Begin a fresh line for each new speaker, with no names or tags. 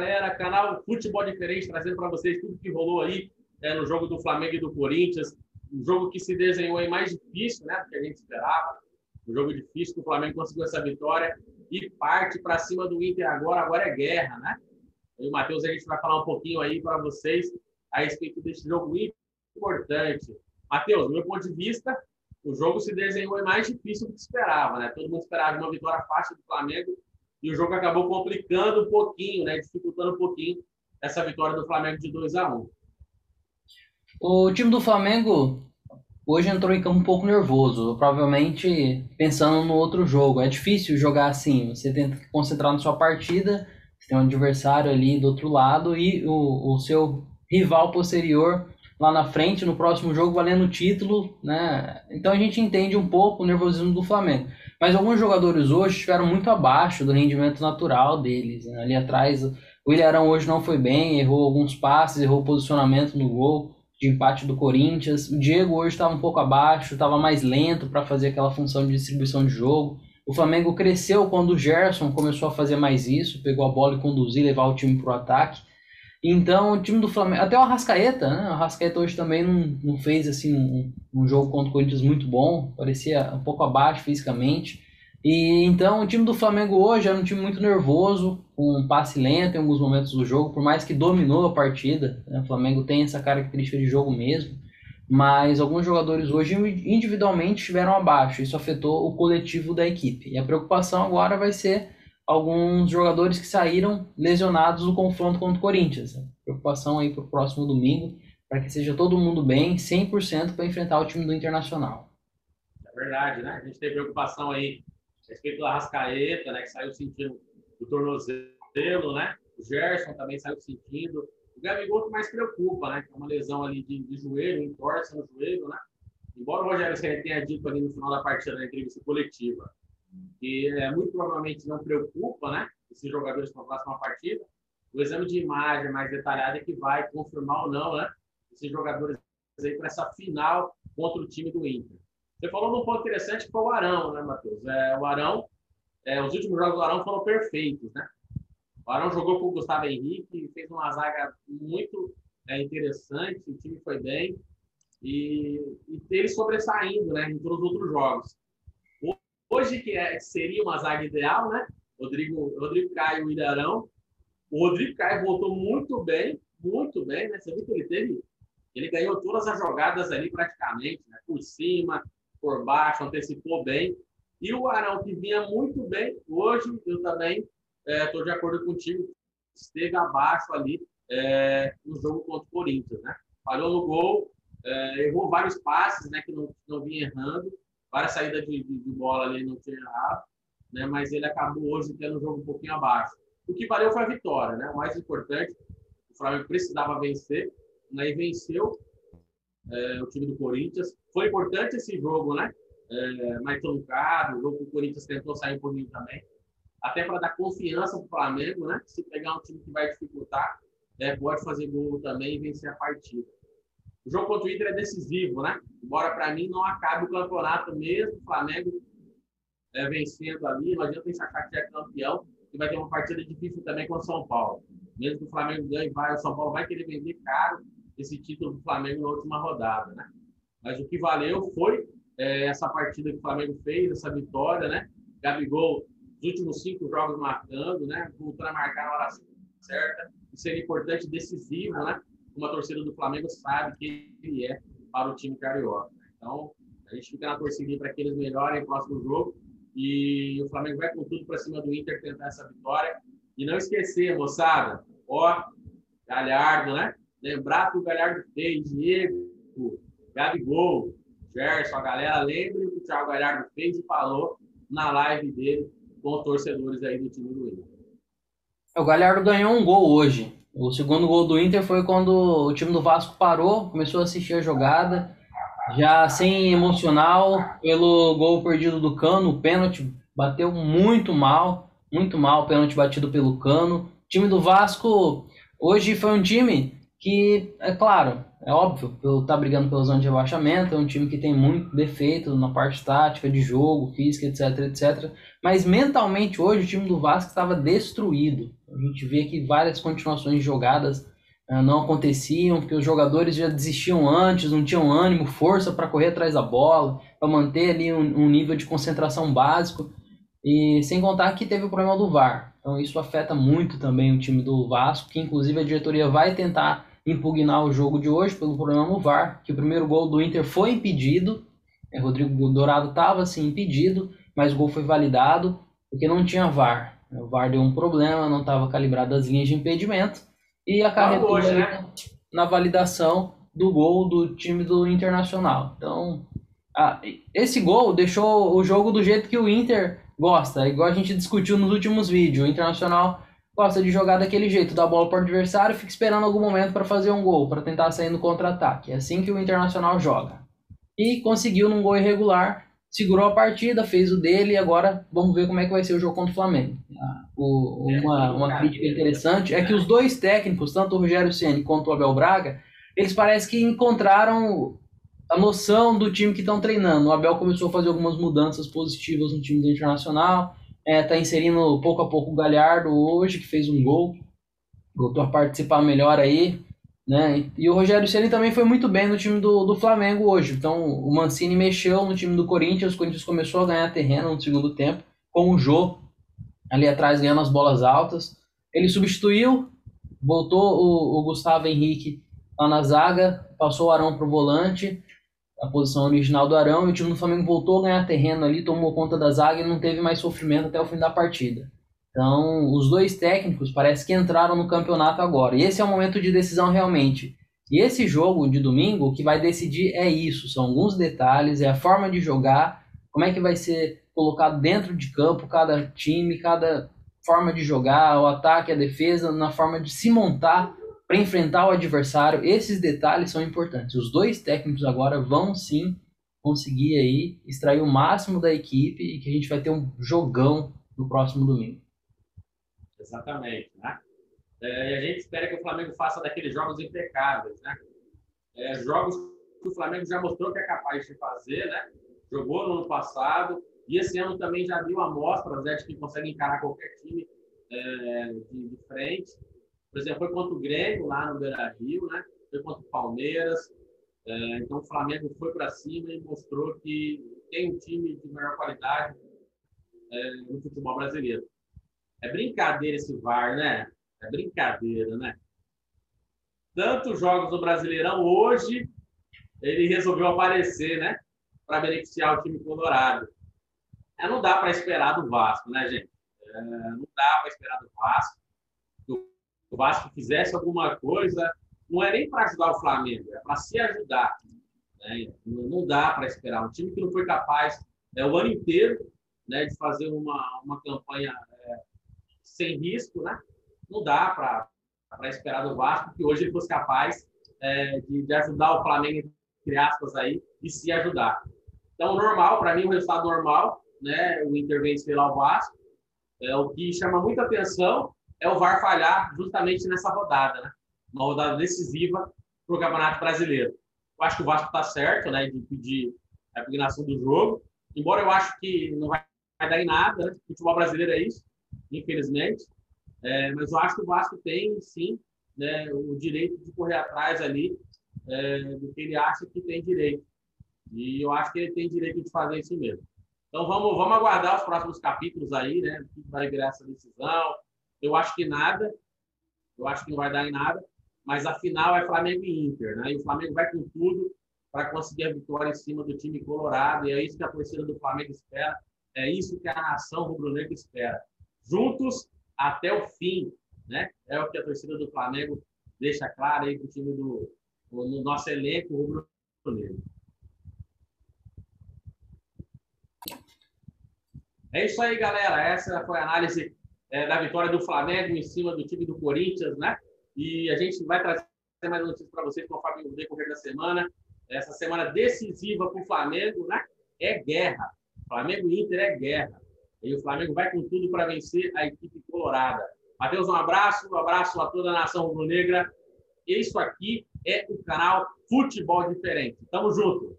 galera, canal Futebol Diferente, trazendo para vocês tudo que rolou aí é, no jogo do Flamengo e do Corinthians. Um jogo que se desenhou aí mais difícil, né, do que a gente esperava. Um jogo difícil que o Flamengo conseguiu essa vitória e parte para cima do Inter agora. Agora é guerra, né? E o Matheus, a gente vai falar um pouquinho aí para vocês a respeito desse jogo importante. Matheus, do meu ponto de vista, o jogo se desenhou mais difícil do que esperava, né? Todo mundo esperava uma vitória fácil do Flamengo e o jogo acabou complicando um pouquinho, né? Dificultando um pouquinho essa vitória do Flamengo de 2 a 1
O time do Flamengo hoje entrou em campo um pouco nervoso, provavelmente pensando no outro jogo. É difícil jogar assim, você tenta concentrar na sua partida, você tem um adversário ali do outro lado e o, o seu rival posterior lá na frente, no próximo jogo, valendo o título, né? Então a gente entende um pouco o nervosismo do Flamengo. Mas alguns jogadores hoje estiveram muito abaixo do rendimento natural deles. Né? Ali atrás, o Ilharão hoje não foi bem, errou alguns passes, errou posicionamento no gol de empate do Corinthians. O Diego hoje estava um pouco abaixo, estava mais lento para fazer aquela função de distribuição de jogo. O Flamengo cresceu quando o Gerson começou a fazer mais isso, pegou a bola e conduzir, levar o time para o ataque. Então, o time do Flamengo, até o Arrascaeta, né? O Arrascaeta hoje também não, não fez assim um, um jogo contra o Corinthians muito bom, parecia um pouco abaixo fisicamente. E então o time do Flamengo hoje era um time muito nervoso, com um passe lento em alguns momentos do jogo, por mais que dominou a partida. Né? O Flamengo tem essa característica de jogo mesmo, mas alguns jogadores hoje individualmente estiveram abaixo. Isso afetou o coletivo da equipe. E a preocupação agora vai ser alguns jogadores que saíram lesionados no confronto contra o Corinthians. Preocupação aí para o próximo domingo, para que seja todo mundo bem, 100% para enfrentar o time do Internacional.
É verdade, né? A gente tem preocupação aí a respeito do Arrascaeta, né? Que saiu sentindo o tornozelo, né? O Gerson também saiu sentindo. O Gabigol que mais preocupa, né? Que é uma lesão ali de, de joelho, entorse no joelho, né? Embora o Rogério tenha dito ali no final da partida da entrevista coletiva que é, muito provavelmente não preocupa, né? Esses jogadores para a próxima partida. O exame de imagem mais detalhado é que vai confirmar ou não, né? Esses jogadores aí para essa final contra o time do Inter. Você falou num ponto interessante que foi o Arão, né, Matheus? É, o Arão, é, os últimos jogos do Arão foram perfeitos, né? O Arão jogou com o Gustavo Henrique, fez uma zaga muito é, interessante, o time foi bem. E, e ele sobressaindo né, em todos os outros jogos. Hoje, que é, seria uma zaga ideal, né? Rodrigo, Rodrigo Caio e Ilharão. O Rodrigo Caio voltou muito bem, muito bem, né? Você viu que ele teve? Ele ganhou todas as jogadas ali praticamente, né? Por cima, por baixo, antecipou bem. E o Arão, que vinha muito bem, hoje eu também estou é, de acordo contigo, esteve abaixo ali é, no jogo contra o Corinthians, né? Falhou no gol, é, errou vários passes, né? Que não, não vinha errando várias saídas de, de, de bola ali não tinha errado, né? mas ele acabou hoje tendo um jogo um pouquinho abaixo. O que valeu foi a vitória, né? O mais importante, o Flamengo precisava vencer, né? e venceu é, o time do Corinthians. Foi importante esse jogo, né? É, mais truncado, o jogo que o Corinthians tentou sair um pouquinho também, até para dar confiança para o Flamengo, né? Se pegar um time que vai dificultar, é, pode fazer gol também e vencer a partida. O jogo contra o Inter é decisivo, né? Embora para mim não acabe o campeonato mesmo, o Flamengo é, vencendo ali, não adianta achar que é campeão, e vai ter uma partida difícil também com o São Paulo. Mesmo que o Flamengo ganhe, vai, o São Paulo vai querer vender caro esse título do Flamengo na última rodada, né? Mas o que valeu foi é, essa partida que o Flamengo fez, essa vitória, né? Gabigol, os últimos cinco jogos marcando, né? Voltando a marcar na hora certa. Isso seria importante, decisivo, né? Como a torcida do Flamengo sabe que ele é para o time carioca. Então, a gente fica na torcida para que eles melhorem o próximo jogo. E o Flamengo vai com tudo para cima do Inter tentar essa vitória. E não esquecer, moçada, ó, Galhardo, né? Lembrar que o Galhardo fez, Diego, Gabigol, Gerson, a galera, lembre o que o Thiago Galhardo fez e falou na live dele com os torcedores aí do time do Inter.
O Galhardo ganhou um gol hoje. O segundo gol do Inter foi quando o time do Vasco parou, começou a assistir a jogada, já sem emocional, pelo gol perdido do Cano, o pênalti bateu muito mal, muito mal, o pênalti batido pelo Cano. O time do Vasco hoje foi um time que, é claro, é óbvio, tá brigando pela zona de rebaixamento, é um time que tem muito defeito na parte tática, de jogo, física, etc, etc. Mas mentalmente hoje o time do Vasco estava destruído. A gente vê que várias continuações jogadas uh, não aconteciam, porque os jogadores já desistiam antes, não tinham ânimo, força para correr atrás da bola, para manter ali um, um nível de concentração básico. E sem contar que teve o problema do VAR. Então isso afeta muito também o time do Vasco, que inclusive a diretoria vai tentar impugnar o jogo de hoje pelo problema no VAR, que o primeiro gol do Inter foi impedido, é, Rodrigo Dourado estava assim impedido, mas o gol foi validado porque não tinha VAR. O VAR deu um problema, não estava calibrado as linhas de impedimento e acarretou hoje, né? na validação do gol do time do Internacional. Então, ah, esse gol deixou o jogo do jeito que o Inter gosta, igual a gente discutiu nos últimos vídeos. O Internacional gosta de jogar daquele jeito, dar a bola para o adversário, fica esperando algum momento para fazer um gol, para tentar sair no contra-ataque. É assim que o Internacional joga. E conseguiu num gol irregular, segurou a partida, fez o dele e agora vamos ver como é que vai ser o jogo contra o Flamengo. Ah, o, uma, uma crítica interessante é que os dois técnicos, tanto o Rogério Ceni quanto o Abel Braga, eles parecem que encontraram a noção do time que estão treinando. O Abel começou a fazer algumas mudanças positivas no time do Internacional, é, tá inserindo pouco a pouco o Galhardo hoje, que fez um gol, voltou a participar melhor aí, né? E o Rogério Ceni também foi muito bem no time do, do Flamengo hoje. Então o Mancini mexeu no time do Corinthians, o Corinthians começou a ganhar terreno no segundo tempo, com o Jô ali atrás ganhando as bolas altas. Ele substituiu, voltou o, o Gustavo Henrique lá na zaga, passou o Arão pro volante a posição original do Arão e o time do Flamengo voltou a ganhar terreno ali, tomou conta da zaga e não teve mais sofrimento até o fim da partida. Então, os dois técnicos parece que entraram no campeonato agora. E esse é o momento de decisão realmente. E esse jogo de domingo, o que vai decidir é isso, são alguns detalhes, é a forma de jogar, como é que vai ser colocado dentro de campo cada time, cada forma de jogar, o ataque, a defesa, na forma de se montar para enfrentar o adversário. Esses detalhes são importantes. Os dois técnicos agora vão sim conseguir aí extrair o máximo da equipe e que a gente vai ter um jogão no próximo domingo.
Exatamente, né? É, a gente espera que o Flamengo faça daqueles jogos impecáveis, né? É, jogos que o Flamengo já mostrou que é capaz de fazer, né? Jogou no ano passado e esse ano também já deu amostras né, de que consegue encarar qualquer time é, de, de frente. Por exemplo, foi contra o Grêmio lá no Beira Rio, né? Foi contra o Palmeiras. É, então o Flamengo foi para cima e mostrou que tem um time de maior qualidade é, no futebol brasileiro. É brincadeira esse VAR, né? É brincadeira, né? Tantos jogos do Brasileirão hoje ele resolveu aparecer, né? Para beneficiar o time colorado. É, não dá para esperar do Vasco, né, gente? É, não dá para esperar do Vasco o Vasco fizesse alguma coisa, não é nem para ajudar o Flamengo, é para se ajudar. Né? Não dá para esperar. Um time que não foi capaz é, o ano inteiro né, de fazer uma, uma campanha é, sem risco, né? não dá para esperar do Vasco que hoje ele fosse capaz é, de, de, ajudar o Flamengo, entre aspas, aí, e se ajudar. Então, normal, para mim, o resultado normal, né? o Inter vence o Vasco. É, o que chama muita atenção é o VAR falhar justamente nessa rodada, né? Uma rodada decisiva para o Campeonato Brasileiro. Eu acho que o Vasco está certo, né, de pedir a impugnação do jogo, embora eu acho que não vai, dar em nada, né? Futebol brasileiro é isso, infelizmente. É, mas eu acho que o Vasco tem, sim, né, o direito de correr atrás ali é, do que ele acha que tem direito. E eu acho que ele tem direito de fazer isso mesmo. Então vamos, vamos aguardar os próximos capítulos aí, né? O que vai virar essa decisão, eu acho que nada, eu acho que não vai dar em nada, mas a final é Flamengo e Inter, né? E o Flamengo vai com tudo para conseguir a vitória em cima do time colorado, e é isso que a torcida do Flamengo espera, é isso que a nação rubro-negra espera. Juntos até o fim, né? É o que a torcida do Flamengo deixa claro aí para time do no nosso elenco rubro-negro. É isso aí, galera. Essa foi a análise é, da vitória do Flamengo em cima do time do Corinthians, né? E a gente vai trazer mais notícias para vocês conforme o decorrer da semana. Essa semana decisiva para o Flamengo, né? É guerra. Flamengo e Inter é guerra. E o Flamengo vai com tudo para vencer a equipe colorada. Matheus, um abraço, um abraço a toda a nação rubro-negra isso aqui é o canal Futebol Diferente. Tamo junto!